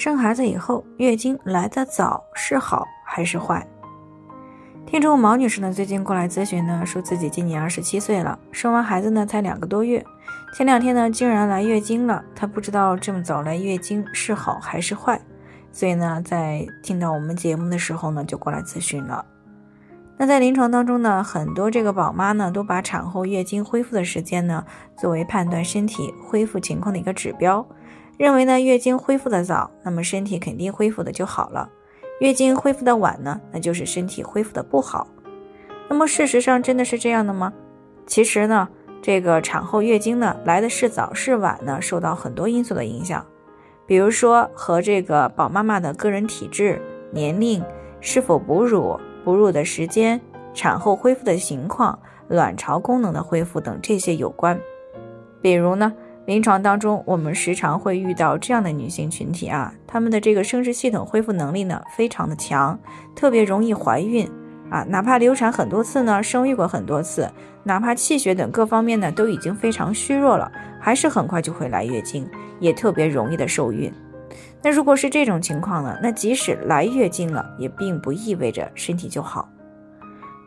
生孩子以后月经来得早是好还是坏？听众毛女士呢，最近过来咨询呢，说自己今年二十七岁了，生完孩子呢才两个多月，前两天呢竟然来月经了，她不知道这么早来月经是好还是坏，所以呢，在听到我们节目的时候呢，就过来咨询了。那在临床当中呢，很多这个宝妈呢，都把产后月经恢复的时间呢，作为判断身体恢复情况的一个指标，认为呢，月经恢复的早，那么身体肯定恢复的就好了。月经恢复的晚呢，那就是身体恢复的不好。那么事实上真的是这样的吗？其实呢，这个产后月经呢来的是早是晚呢，受到很多因素的影响，比如说和这个宝妈妈的个人体质、年龄、是否哺乳、哺乳的时间、产后恢复的情况、卵巢功能的恢复等这些有关。比如呢。临床当中，我们时常会遇到这样的女性群体啊，她们的这个生殖系统恢复能力呢非常的强，特别容易怀孕啊，哪怕流产很多次呢，生育过很多次，哪怕气血等各方面呢都已经非常虚弱了，还是很快就会来月经，也特别容易的受孕。那如果是这种情况呢，那即使来月经了，也并不意味着身体就好。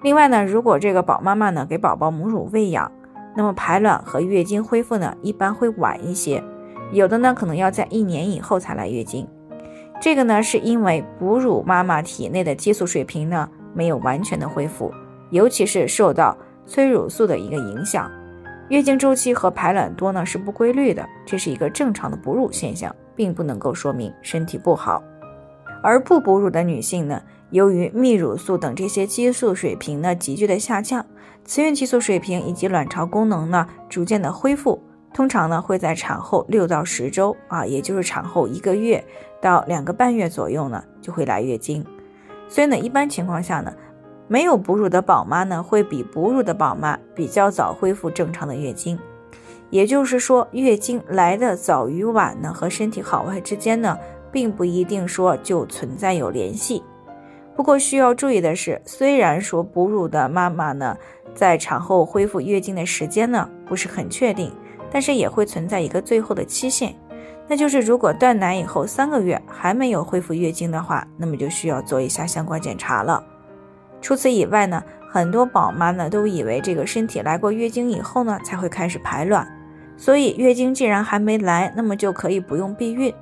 另外呢，如果这个宝妈妈呢给宝宝母乳喂养，那么排卵和月经恢复呢，一般会晚一些，有的呢可能要在一年以后才来月经。这个呢是因为哺乳妈妈体内的激素水平呢没有完全的恢复，尤其是受到催乳素的一个影响。月经周期和排卵多呢是不规律的，这是一个正常的哺乳现象，并不能够说明身体不好。而不哺乳的女性呢，由于泌乳素等这些激素水平呢急剧的下降。雌孕激素水平以及卵巢功能呢，逐渐的恢复，通常呢会在产后六到十周啊，也就是产后一个月到两个半月左右呢，就会来月经。所以呢，一般情况下呢，没有哺乳的宝妈呢，会比哺乳的宝妈比较早恢复正常的月经。也就是说，月经来的早与晚呢，和身体好坏之间呢，并不一定说就存在有联系。不过需要注意的是，虽然说哺乳的妈妈呢，在产后恢复月经的时间呢不是很确定，但是也会存在一个最后的期限，那就是如果断奶以后三个月还没有恢复月经的话，那么就需要做一下相关检查了。除此以外呢，很多宝妈呢都以为这个身体来过月经以后呢才会开始排卵，所以月经既然还没来，那么就可以不用避孕。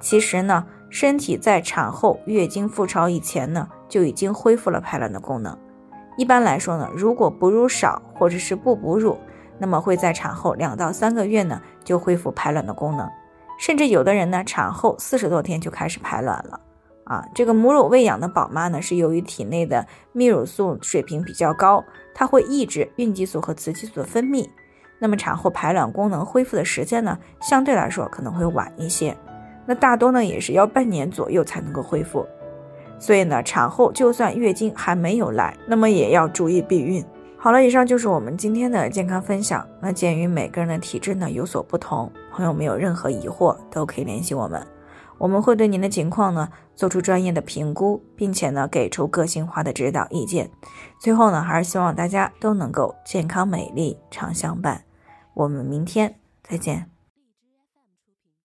其实呢。身体在产后月经复潮以前呢，就已经恢复了排卵的功能。一般来说呢，如果哺乳少或者是不哺乳，那么会在产后两到三个月呢就恢复排卵的功能，甚至有的人呢产后四十多天就开始排卵了。啊，这个母乳喂养的宝妈呢，是由于体内的泌乳素水平比较高，它会抑制孕激素和雌激素的分泌，那么产后排卵功能恢复的时间呢，相对来说可能会晚一些。那大多呢也是要半年左右才能够恢复，所以呢，产后就算月经还没有来，那么也要注意避孕。好了，以上就是我们今天的健康分享。那鉴于每个人的体质呢有所不同，朋友们有任何疑惑都可以联系我们，我们会对您的情况呢做出专业的评估，并且呢给出个性化的指导意见。最后呢，还是希望大家都能够健康美丽常相伴。我们明天再见。